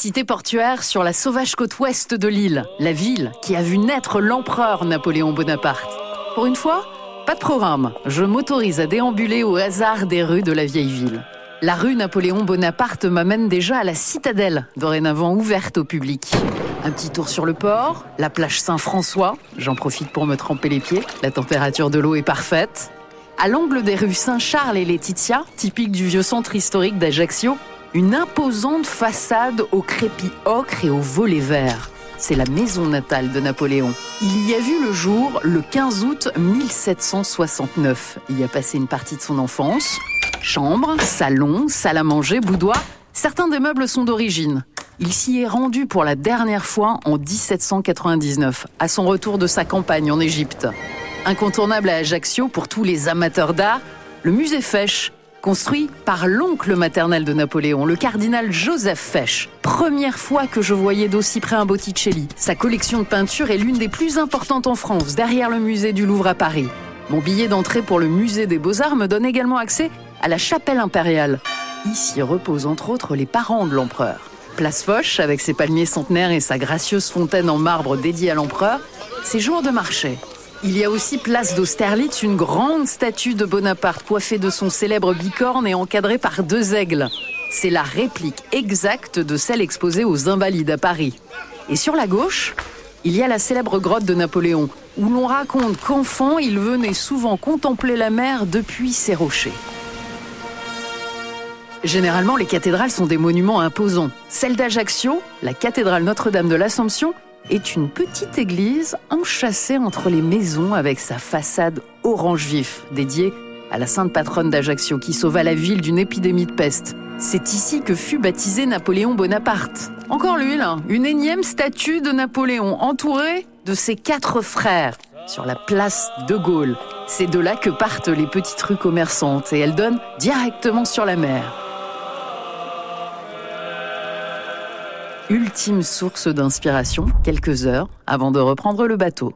Cité portuaire sur la sauvage côte ouest de l'île, la ville qui a vu naître l'empereur Napoléon Bonaparte. Pour une fois, pas de programme. Je m'autorise à déambuler au hasard des rues de la vieille ville. La rue Napoléon Bonaparte m'amène déjà à la citadelle, dorénavant ouverte au public. Un petit tour sur le port, la plage Saint-François, j'en profite pour me tremper les pieds, la température de l'eau est parfaite. À l'angle des rues Saint-Charles et Laetitia, typique du vieux centre historique d'Ajaccio, une imposante façade au crépi ocre et au volet vert. C'est la maison natale de Napoléon. Il y a vu le jour le 15 août 1769. Il y a passé une partie de son enfance. Chambre, salon, salle à manger, boudoir. Certains des meubles sont d'origine. Il s'y est rendu pour la dernière fois en 1799, à son retour de sa campagne en Égypte. Incontournable à Ajaccio pour tous les amateurs d'art, le musée Fesch, construit par l'oncle maternel de Napoléon, le cardinal Joseph Fesch. Première fois que je voyais d'aussi près un Botticelli. Sa collection de peintures est l'une des plus importantes en France, derrière le musée du Louvre à Paris. Mon billet d'entrée pour le musée des Beaux-Arts me donne également accès à la chapelle impériale. Ici reposent entre autres les parents de l'empereur. Place Foch, avec ses palmiers centenaires et sa gracieuse fontaine en marbre dédiée à l'empereur, c'est jour de marché. Il y a aussi place d'Austerlitz, une grande statue de Bonaparte coiffée de son célèbre bicorne et encadrée par deux aigles. C'est la réplique exacte de celle exposée aux Invalides à Paris. Et sur la gauche, il y a la célèbre grotte de Napoléon, où l'on raconte qu'enfant, il venait souvent contempler la mer depuis ses rochers. Généralement, les cathédrales sont des monuments imposants. Celle d'Ajaccio, la cathédrale Notre-Dame de l'Assomption, est une petite église enchâssée entre les maisons avec sa façade orange vif, dédiée à la sainte patronne d'Ajaccio qui sauva la ville d'une épidémie de peste. C'est ici que fut baptisé Napoléon Bonaparte. Encore lui, là, une énième statue de Napoléon entourée de ses quatre frères sur la place de Gaulle. C'est de là que partent les petites rues commerçantes et elles donnent directement sur la mer. Ultime source d'inspiration quelques heures avant de reprendre le bateau.